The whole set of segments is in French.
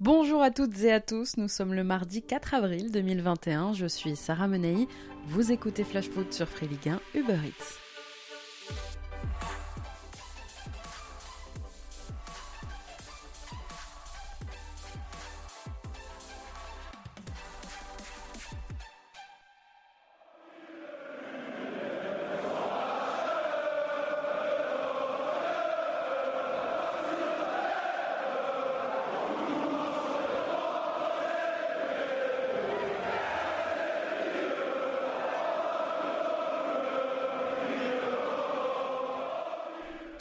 Bonjour à toutes et à tous, nous sommes le mardi 4 avril 2021, je suis Sarah Menei, vous écoutez Flash Foot sur Free Ligue 1 Uber Eats.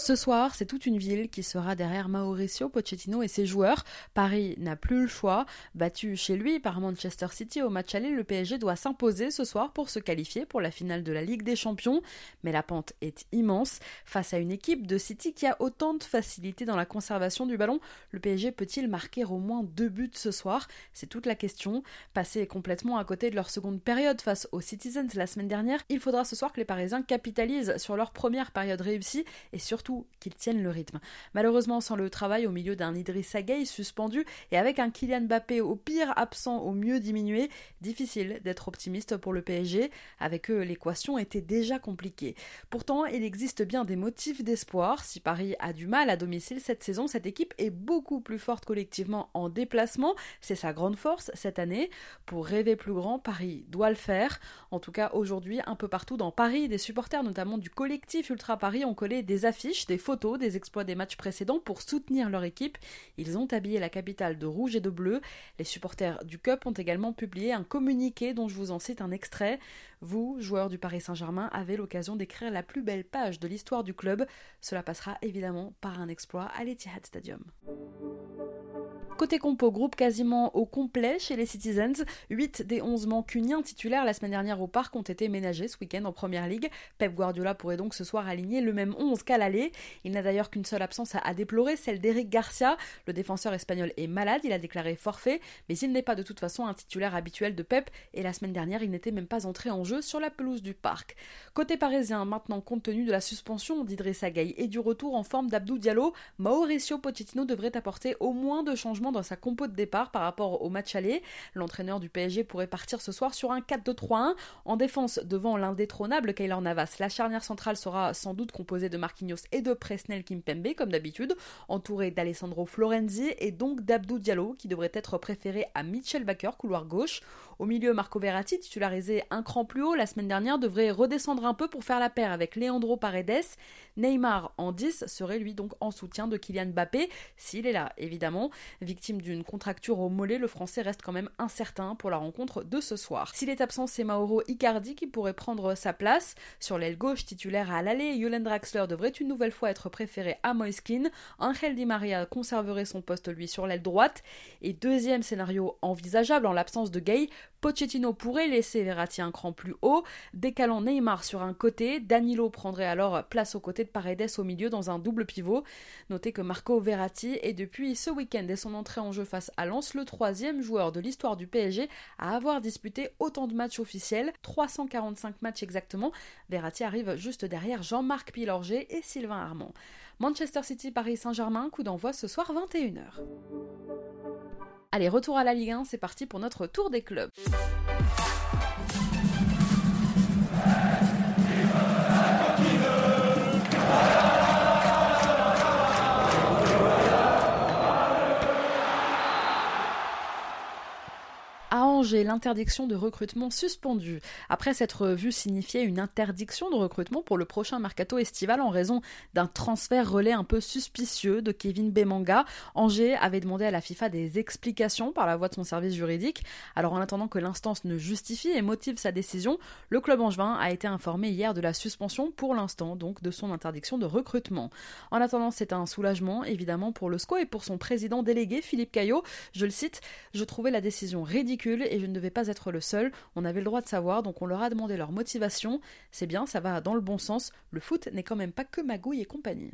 Ce soir, c'est toute une ville qui sera derrière Mauricio Pochettino et ses joueurs. Paris n'a plus le choix. Battu chez lui par Manchester City au match aller, le PSG doit s'imposer ce soir pour se qualifier pour la finale de la Ligue des Champions. Mais la pente est immense. Face à une équipe de City qui a autant de facilité dans la conservation du ballon, le PSG peut-il marquer au moins deux buts ce soir? C'est toute la question. Passer complètement à côté de leur seconde période face aux Citizens la semaine dernière, il faudra ce soir que les Parisiens capitalisent sur leur première période réussie et surtout qu'ils tiennent le rythme. Malheureusement, sans le travail au milieu d'un Idriss Gueye suspendu et avec un Kylian Mbappé au pire absent, au mieux diminué, difficile d'être optimiste pour le PSG. Avec eux, l'équation était déjà compliquée. Pourtant, il existe bien des motifs d'espoir. Si Paris a du mal à domicile cette saison, cette équipe est beaucoup plus forte collectivement en déplacement. C'est sa grande force cette année. Pour rêver plus grand, Paris doit le faire. En tout cas, aujourd'hui, un peu partout dans Paris, des supporters, notamment du collectif Ultra Paris, ont collé des affiches des photos des exploits des matchs précédents pour soutenir leur équipe. Ils ont habillé la capitale de rouge et de bleu. Les supporters du Cup ont également publié un communiqué dont je vous en cite un extrait. Vous, joueurs du Paris Saint-Germain, avez l'occasion d'écrire la plus belle page de l'histoire du club. Cela passera évidemment par un exploit à l'Etihad Stadium. Côté compo, groupe quasiment au complet chez les Citizens. 8 des 11 mancuniens titulaires la semaine dernière au parc ont été ménagés ce week-end en première ligue. Pep Guardiola pourrait donc ce soir aligner le même 11 qu'à l'aller. Il n'a d'ailleurs qu'une seule absence à déplorer, celle d'Eric Garcia. Le défenseur espagnol est malade, il a déclaré forfait, mais il n'est pas de toute façon un titulaire habituel de Pep et la semaine dernière il n'était même pas entré en jeu sur la pelouse du parc. Côté parisien, maintenant compte tenu de la suspension d'Idrissa Gueye et du retour en forme d'Abdou Diallo, Mauricio Pochettino devrait apporter au moins deux changements dans sa compo de départ par rapport au match aller. L'entraîneur du PSG pourrait partir ce soir sur un 4-2-3-1 en défense devant l'indétrônable Kaylor Navas. La charnière centrale sera sans doute composée de Marquinhos et de Presnel Kimpembe comme d'habitude, entouré d'Alessandro Florenzi et donc d'Abdou Diallo qui devrait être préféré à Mitchell Baker couloir gauche. Au milieu, Marco Verratti, titularisé un cran plus haut la semaine dernière, devrait redescendre un peu pour faire la paire avec Leandro Paredes. Neymar en 10 serait lui donc en soutien de Kylian Mbappé, s'il est là évidemment. Victime d'une contracture au mollet, le français reste quand même incertain pour la rencontre de ce soir. S'il est absent, c'est Mauro Icardi qui pourrait prendre sa place. Sur l'aile gauche, titulaire à l'aller, Julen Draxler devrait une nouvelle fois être préféré à Moiskin. Angel Di Maria conserverait son poste lui sur l'aile droite. Et deuxième scénario envisageable en l'absence de Gay, Pochettino pourrait laisser Verratti un cran plus haut, décalant Neymar sur un côté, Danilo prendrait alors place aux côtés de Paredes au milieu dans un double pivot. Notez que Marco Verratti est depuis ce week-end et son entrée en jeu face à Lens le troisième joueur de l'histoire du PSG à avoir disputé autant de matchs officiels, 345 matchs exactement. Verratti arrive juste derrière Jean-Marc Pilorget et Sylvain Armand. Manchester City Paris Saint-Germain, coup d'envoi ce soir 21h. Allez, retour à la Ligue 1, c'est parti pour notre tour des clubs. L'interdiction de recrutement suspendue. Après s'être vu signifier une interdiction de recrutement pour le prochain mercato estival en raison d'un transfert relais un peu suspicieux de Kevin Bemanga, Angers avait demandé à la FIFA des explications par la voie de son service juridique. Alors en attendant que l'instance ne justifie et motive sa décision, le club angevin a été informé hier de la suspension pour l'instant donc de son interdiction de recrutement. En attendant, c'est un soulagement évidemment pour le SCO et pour son président délégué Philippe Caillot. Je le cite, je trouvais la décision ridicule et je ne devais pas être le seul. On avait le droit de savoir, donc on leur a demandé leur motivation. C'est bien, ça va dans le bon sens. Le foot n'est quand même pas que magouille et compagnie.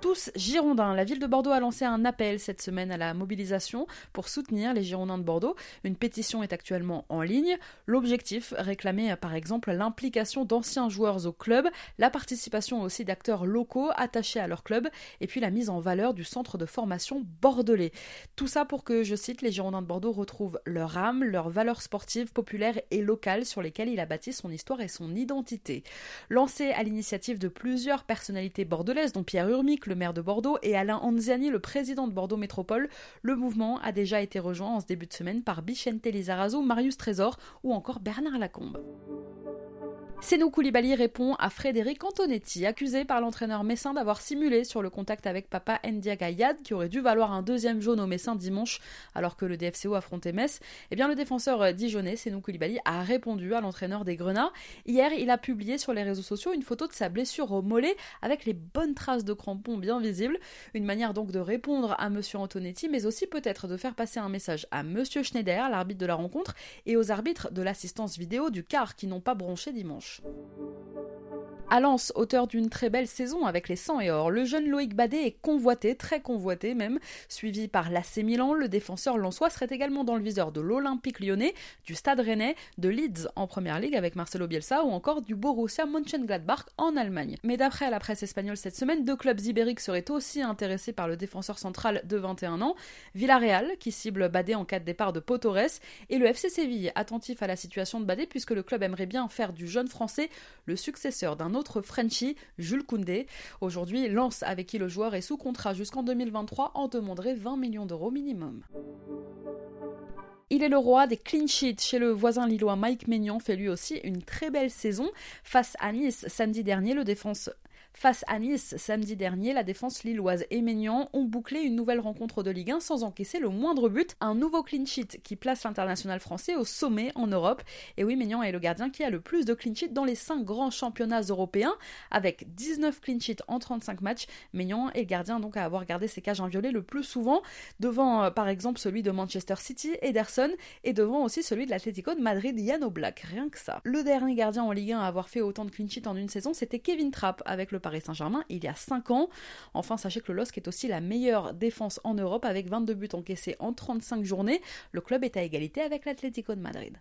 Tous girondins. La ville de Bordeaux a lancé un appel cette semaine à la mobilisation pour soutenir les Girondins de Bordeaux. Une pétition est actuellement en ligne. L'objectif, réclamer par exemple l'implication d'anciens joueurs au club, la participation aussi d'acteurs locaux attachés à leur club, et puis la mise en valeur du centre de formation bordelais. Tout ça pour que, je cite, les Girondins de Bordeaux retrouvent leur âme, leurs valeurs sportives, populaires et locales sur lesquelles il a bâti son histoire et son identité. Lancé à l'initiative de plusieurs personnalités bordelaises, dont Pierre Urmic, le maire de Bordeaux, et Alain Anziani, le président de Bordeaux Métropole, le mouvement a déjà été rejoint en ce début de semaine par Bichente Lizarazo, Marius Trésor ou encore Bernard Lacombe. Senou Koulibaly répond à Frédéric Antonetti, accusé par l'entraîneur messin d'avoir simulé sur le contact avec papa Ndiaga Yad, qui aurait dû valoir un deuxième jaune au Messin dimanche alors que le DFCO affrontait Metz. Eh bien, le défenseur dijonnais, Senou Koulibaly, a répondu à l'entraîneur des Grenats. Hier, il a publié sur les réseaux sociaux une photo de sa blessure au mollet avec les bonnes traces de crampons bien visibles. Une manière donc de répondre à monsieur Antonetti, mais aussi peut-être de faire passer un message à monsieur Schneider, l'arbitre de la rencontre, et aux arbitres de l'assistance vidéo du quart qui n'ont pas bronché dimanche. À Lens, auteur d'une très belle saison avec les 100 et or, le jeune Loïc Badet est convoité, très convoité même, suivi par l'AC Milan. Le défenseur lensois serait également dans le viseur de l'Olympique lyonnais, du Stade rennais, de Leeds en première ligue avec Marcelo Bielsa ou encore du Borussia Mönchengladbach en Allemagne. Mais d'après la presse espagnole cette semaine, deux clubs ibériques seraient aussi intéressés par le défenseur central de 21 ans, Villarreal qui cible Badet en cas de départ de Potores et le FC Séville attentif à la situation de Badet puisque le club aimerait bien faire du jeune le successeur d'un autre Frenchie, Jules Koundé. Aujourd'hui, Lance avec qui le joueur est sous contrat jusqu'en 2023, en demanderait 20 millions d'euros minimum. Il est le roi des clean sheets chez le voisin lillois Mike Maignan fait lui aussi une très belle saison. Face à Nice samedi dernier, le défense Face à Nice samedi dernier, la défense lilloise et Maignan ont bouclé une nouvelle rencontre de Ligue 1 sans encaisser le moindre but. Un nouveau clean sheet qui place l'international français au sommet en Europe. Et oui, Maignan est le gardien qui a le plus de clean sheets dans les 5 grands championnats européens, avec 19 clean sheets en 35 matchs. Maignan est le gardien donc à avoir gardé ses cages inviolées le plus souvent, devant euh, par exemple celui de Manchester City, Ederson, et devant aussi celui de l'Atlético de Madrid, Yann Black. Rien que ça. Le dernier gardien en Ligue 1 à avoir fait autant de clean sheets en une saison, c'était Kevin Trapp avec le Paris Saint-Germain il y a 5 ans. Enfin, sachez que le LOSC est aussi la meilleure défense en Europe avec 22 buts encaissés en 35 journées. Le club est à égalité avec l'Atlético de Madrid.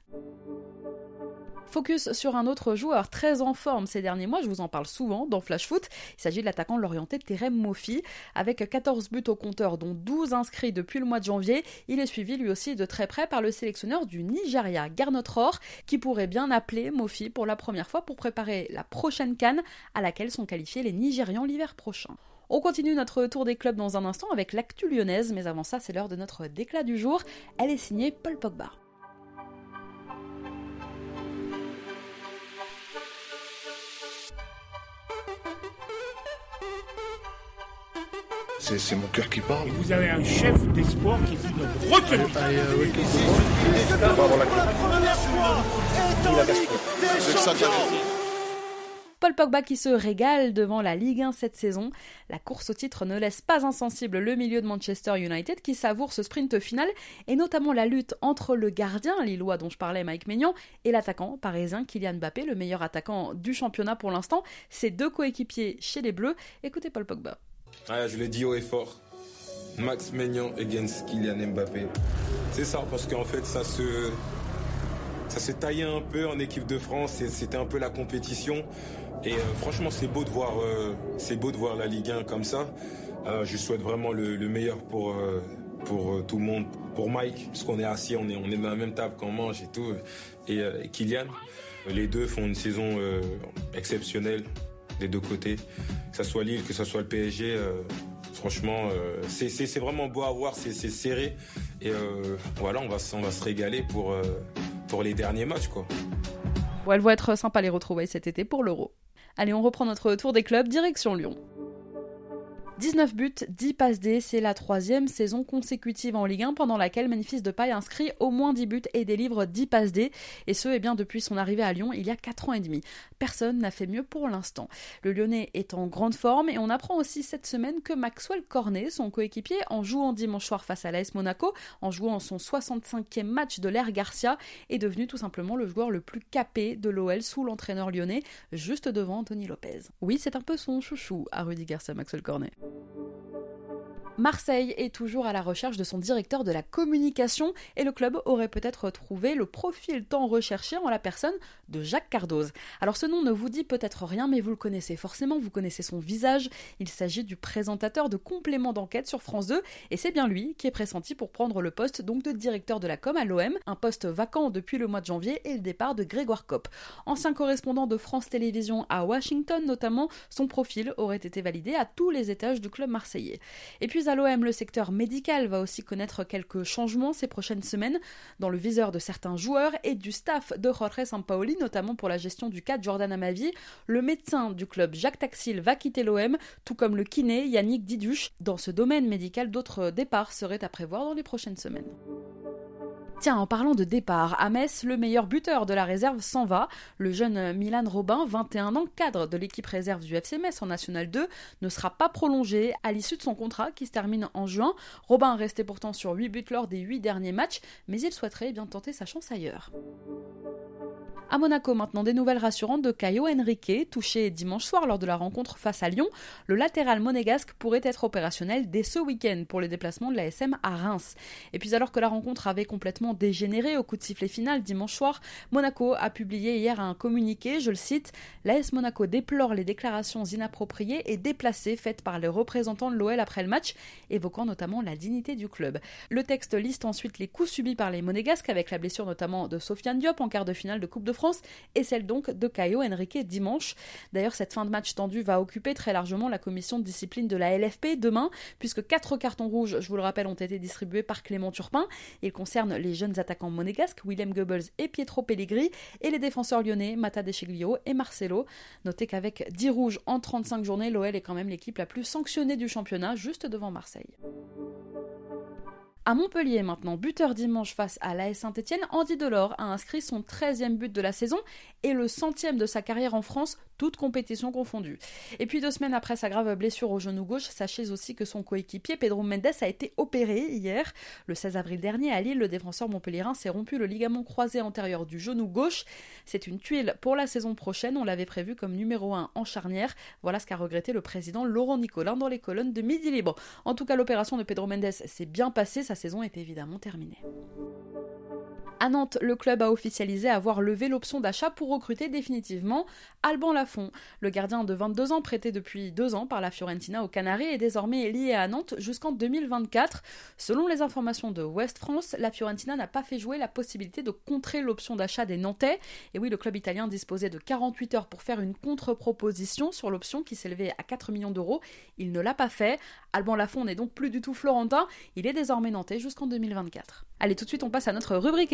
Focus sur un autre joueur très en forme ces derniers mois, je vous en parle souvent dans Flash Foot. Il s'agit de l'attaquant l'orienté Terem Mofi. Avec 14 buts au compteur, dont 12 inscrits depuis le mois de janvier, il est suivi lui aussi de très près par le sélectionneur du Nigeria, Garnot Rohr, qui pourrait bien appeler Mofi pour la première fois pour préparer la prochaine canne à laquelle sont qualifiés les Nigérians l'hiver prochain. On continue notre tour des clubs dans un instant avec l'actu lyonnaise, mais avant ça, c'est l'heure de notre déclat du jour. Elle est signée Paul Pogba. C'est mon cœur qui parle. vous avez un chef d'espoir qui retenue. Paul Pogba qui se régale devant la Ligue 1 cette saison. La course au titre ne laisse pas insensible le milieu de Manchester United qui savoure ce sprint final et notamment la lutte entre le gardien lillois dont je parlais Mike Maignan et l'attaquant parisien Kylian Mbappé, le meilleur attaquant du championnat pour l'instant. Ses deux coéquipiers chez les Bleus. Écoutez Paul Pogba. Ah, je le dis haut et fort. Max Maignan against Kylian Mbappé. C'est ça, parce qu'en fait, ça se, ça s'est taillé un peu en équipe de France. C'était un peu la compétition. Et euh, franchement, c'est beau de voir, euh, beau de voir la Ligue 1 comme ça. Euh, je souhaite vraiment le, meilleur pour pour tout le monde, pour Mike, parce qu'on est assis, on est on est dans la même table quand on mange et tout. Et Kylian, les deux font une saison exceptionnelle des deux côtés, que ce soit Lille, que ce soit le PSG. Euh, franchement, euh, c'est vraiment beau à voir, c'est serré. Et euh, voilà, on va, se régaler pour, pour les derniers matchs. Quoi. Bon, elles vont être sympas les retrouvailles cet été pour l'Euro. Allez, on reprend notre tour des clubs, direction Lyon. 19 buts, 10 passes D, c'est la troisième saison consécutive en Ligue 1 pendant laquelle Memphis Depay inscrit au moins 10 buts et délivre 10 passes D, et ce, eh bien, depuis son arrivée à Lyon il y a 4 ans et demi. Personne n'a fait mieux pour l'instant. Le Lyonnais est en grande forme et on apprend aussi cette semaine que Maxwell Cornet, son coéquipier, en jouant dimanche soir face à l'AS Monaco, en jouant son 65e match de l'ère Garcia, est devenu tout simplement le joueur le plus capé de l'OL sous l'entraîneur lyonnais, juste devant Anthony Lopez. Oui, c'est un peu son chouchou à Rudy Garcia Maxwell Cornet. Thank you. Marseille est toujours à la recherche de son directeur de la communication et le club aurait peut-être trouvé le profil tant recherché en la personne de Jacques Cardoz. Alors ce nom ne vous dit peut-être rien mais vous le connaissez forcément, vous connaissez son visage. Il s'agit du présentateur de complément d'enquête sur France 2 et c'est bien lui qui est pressenti pour prendre le poste donc de directeur de la com à l'OM, un poste vacant depuis le mois de janvier et le départ de Grégoire Kopp. Ancien correspondant de France Télévisions à Washington notamment, son profil aurait été validé à tous les étages du club marseillais. À l'OM, le secteur médical va aussi connaître quelques changements ces prochaines semaines dans le viseur de certains joueurs et du staff de Jorge Sampaoli, notamment pour la gestion du cas de Jordan Amavi. Le médecin du club Jacques Taxil va quitter l'OM, tout comme le kiné Yannick Diduche. Dans ce domaine médical, d'autres départs seraient à prévoir dans les prochaines semaines. Tiens, en parlant de départ, à Metz, le meilleur buteur de la réserve s'en va. Le jeune Milan Robin, 21 ans, cadre de l'équipe réserve du FC Metz en National 2, ne sera pas prolongé à l'issue de son contrat qui se termine en juin. Robin restait pourtant sur 8 buts lors des 8 derniers matchs, mais il souhaiterait bien tenter sa chance ailleurs. À Monaco, maintenant, des nouvelles rassurantes de Caio Henrique, touché dimanche soir lors de la rencontre face à Lyon. Le latéral monégasque pourrait être opérationnel dès ce week-end pour les déplacements de la SM à Reims. Et puis, alors que la rencontre avait complètement dégénéré au coup de sifflet final dimanche soir, Monaco a publié hier un communiqué, je le cite L'AS Monaco déplore les déclarations inappropriées et déplacées faites par les représentants de l'OL après le match, évoquant notamment la dignité du club. Le texte liste ensuite les coups subis par les monégasques, avec la blessure notamment de Sofiane Diop en quart de finale de Coupe de France et celle donc de Caio Henrique dimanche. D'ailleurs, cette fin de match tendue va occuper très largement la commission de discipline de la LFP demain, puisque quatre cartons rouges, je vous le rappelle, ont été distribués par Clément Turpin. Ils concernent les jeunes attaquants monégasques, Willem Goebbels et Pietro Pellegrini, et les défenseurs lyonnais, Mata Descheglio et Marcelo. Notez qu'avec 10 rouges en 35 journées, l'OL est quand même l'équipe la plus sanctionnée du championnat, juste devant Marseille. À Montpellier maintenant, buteur dimanche face à l'AS Saint-Etienne, Andy Delors a inscrit son 13e but de la saison et le centième de sa carrière en France, toute compétition confondue. Et puis deux semaines après sa grave blessure au genou gauche, sachez aussi que son coéquipier Pedro Mendes a été opéré hier. Le 16 avril dernier à Lille, le défenseur montpellierin s'est rompu le ligament croisé antérieur du genou gauche. C'est une tuile pour la saison prochaine, on l'avait prévu comme numéro 1 en charnière. Voilà ce qu'a regretté le président Laurent Nicolin dans les colonnes de Midi Libre. En tout cas, l'opération de Pedro Mendes s'est bien passée, saison est évidemment terminée. À Nantes, le club a officialisé avoir levé l'option d'achat pour recruter définitivement Alban Lafont. Le gardien de 22 ans, prêté depuis deux ans par la Fiorentina aux Canaries, est désormais lié à Nantes jusqu'en 2024. Selon les informations de West France, la Fiorentina n'a pas fait jouer la possibilité de contrer l'option d'achat des Nantais. Et oui, le club italien disposait de 48 heures pour faire une contre-proposition sur l'option qui s'élevait à 4 millions d'euros. Il ne l'a pas fait. Alban Lafont n'est donc plus du tout florentin. Il est désormais nantais jusqu'en 2024. Allez, tout de suite, on passe à notre rubrique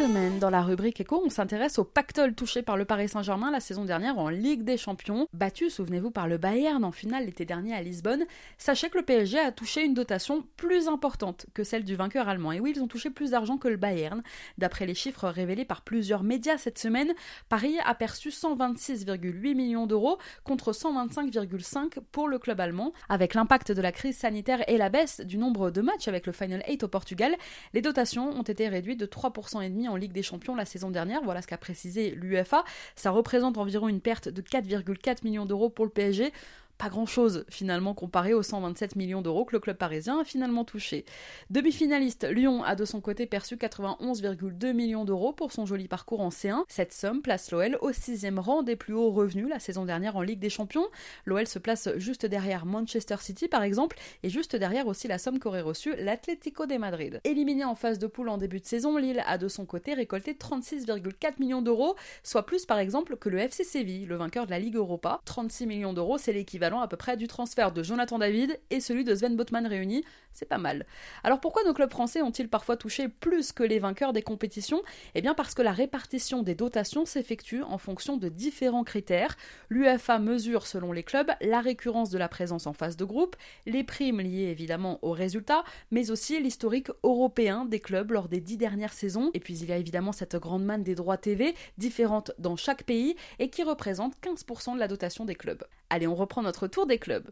semaine, dans la rubrique écho, on s'intéresse au pactole touché par le Paris Saint-Germain la saison dernière en Ligue des Champions. Battu, souvenez-vous, par le Bayern en finale l'été dernier à Lisbonne, sachez que le PSG a touché une dotation plus importante que celle du vainqueur allemand. Et oui, ils ont touché plus d'argent que le Bayern. D'après les chiffres révélés par plusieurs médias cette semaine, Paris a perçu 126,8 millions d'euros contre 125,5 pour le club allemand. Avec l'impact de la crise sanitaire et la baisse du nombre de matchs avec le Final 8 au Portugal, les dotations ont été réduites de 3% en Ligue des Champions la saison dernière. Voilà ce qu'a précisé l'UFA. Ça représente environ une perte de 4,4 millions d'euros pour le PSG pas grand-chose finalement comparé aux 127 millions d'euros que le club parisien a finalement touché. Demi-finaliste, Lyon a de son côté perçu 91,2 millions d'euros pour son joli parcours en C1. Cette somme place l'OL au sixième rang des plus hauts revenus la saison dernière en Ligue des Champions. L'OL se place juste derrière Manchester City par exemple et juste derrière aussi la somme qu'aurait reçue l'Atlético de Madrid. Éliminé en phase de poule en début de saison, Lille a de son côté récolté 36,4 millions d'euros, soit plus par exemple que le FC Séville, le vainqueur de la Ligue Europa. 36 millions d'euros, c'est l'équivalent à peu près du transfert de Jonathan David et celui de Sven Botman réunis. C'est pas mal. Alors pourquoi nos clubs français ont-ils parfois touché plus que les vainqueurs des compétitions? Eh bien parce que la répartition des dotations s'effectue en fonction de différents critères. L'UFA mesure selon les clubs la récurrence de la présence en phase de groupe, les primes liées évidemment aux résultats, mais aussi l'historique européen des clubs lors des dix dernières saisons. Et puis il y a évidemment cette grande manne des droits TV, différentes dans chaque pays, et qui représente 15% de la dotation des clubs. Allez, on reprend notre tour des clubs.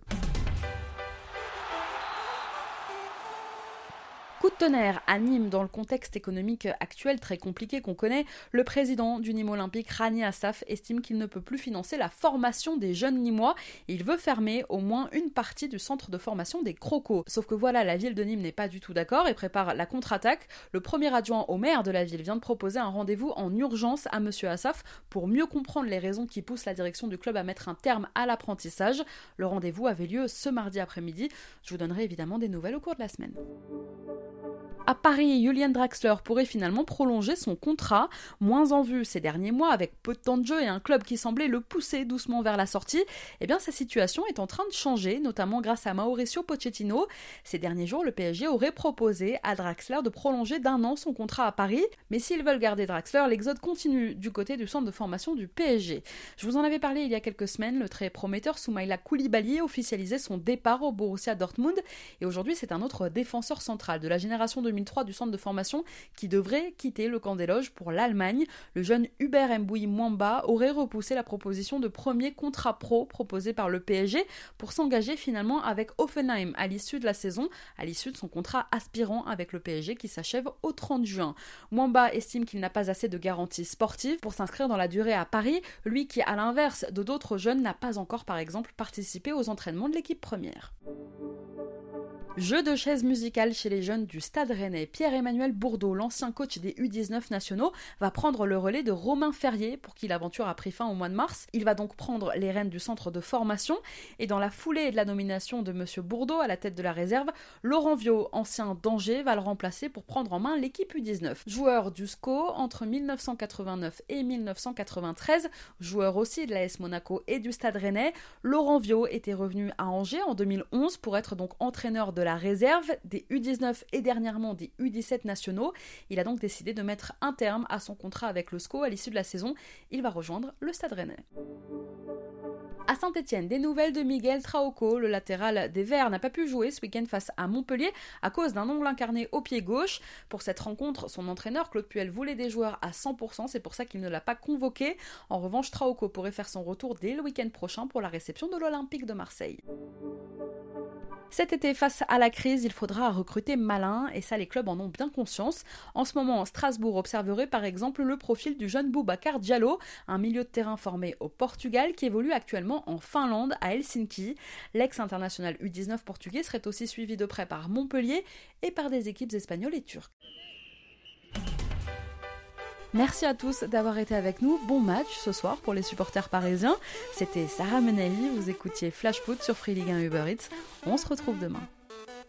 Tonnerre à Nîmes dans le contexte économique actuel très compliqué qu'on connaît, le président du Nîmes Olympique, Rani Assaf, estime qu'il ne peut plus financer la formation des jeunes Nîmois. Il veut fermer au moins une partie du centre de formation des Crocos. Sauf que voilà, la ville de Nîmes n'est pas du tout d'accord et prépare la contre-attaque. Le premier adjoint au maire de la ville vient de proposer un rendez-vous en urgence à monsieur Assaf pour mieux comprendre les raisons qui poussent la direction du club à mettre un terme à l'apprentissage. Le rendez-vous avait lieu ce mardi après-midi. Je vous donnerai évidemment des nouvelles au cours de la semaine. À Paris, Julian Draxler pourrait finalement prolonger son contrat, moins en vue ces derniers mois avec peu de temps de jeu et un club qui semblait le pousser doucement vers la sortie. Eh bien, sa situation est en train de changer, notamment grâce à Mauricio Pochettino. Ces derniers jours, le PSG aurait proposé à Draxler de prolonger d'un an son contrat à Paris, mais s'ils veulent garder Draxler, l'exode continue du côté du centre de formation du PSG. Je vous en avais parlé il y a quelques semaines, le très prometteur Soumaïla Koulibaly officialisait son départ au Borussia Dortmund et aujourd'hui c'est un autre défenseur central de la génération 2000 du centre de formation qui devrait quitter le camp des loges pour l'Allemagne. Le jeune Hubert Mboui Mwamba aurait repoussé la proposition de premier contrat pro proposé par le PSG pour s'engager finalement avec Offenheim à l'issue de la saison, à l'issue de son contrat aspirant avec le PSG qui s'achève au 30 juin. Mwamba estime qu'il n'a pas assez de garanties sportives pour s'inscrire dans la durée à Paris, lui qui à l'inverse de d'autres jeunes n'a pas encore par exemple participé aux entraînements de l'équipe première. Jeu de chaises musicales chez les jeunes du Stade Rennais. Pierre-Emmanuel Bourdeau, l'ancien coach des U19 nationaux, va prendre le relais de Romain Ferrier pour qui l'aventure a pris fin au mois de mars. Il va donc prendre les rênes du centre de formation et dans la foulée de la nomination de Monsieur Bourdeau à la tête de la réserve, Laurent Viau, ancien d'Angers, va le remplacer pour prendre en main l'équipe U19. Joueur du SCO entre 1989 et 1993, joueur aussi de l'AS Monaco et du Stade Rennais, Laurent Viau était revenu à Angers en 2011 pour être donc entraîneur de la réserve, des U19 et dernièrement des U17 nationaux. Il a donc décidé de mettre un terme à son contrat avec le SCO à l'issue de la saison. Il va rejoindre le Stade Rennais. À Saint-Etienne, des nouvelles de Miguel Traoco, le latéral des Verts, n'a pas pu jouer ce week-end face à Montpellier à cause d'un ongle incarné au pied gauche. Pour cette rencontre, son entraîneur Claude Puel voulait des joueurs à 100%, c'est pour ça qu'il ne l'a pas convoqué. En revanche, Traoco pourrait faire son retour dès le week-end prochain pour la réception de l'Olympique de Marseille. Cet été, face à la crise, il faudra recruter malin, et ça les clubs en ont bien conscience. En ce moment, Strasbourg observerait par exemple le profil du jeune Boubacar Diallo, un milieu de terrain formé au Portugal qui évolue actuellement en Finlande, à Helsinki. L'ex-international U19 portugais serait aussi suivi de près par Montpellier et par des équipes espagnoles et turques. Merci à tous d'avoir été avec nous. Bon match ce soir pour les supporters parisiens. C'était Sarah Menali, vous écoutiez Flash Foot sur Free Ligue 1 Uber Eats. On se retrouve demain.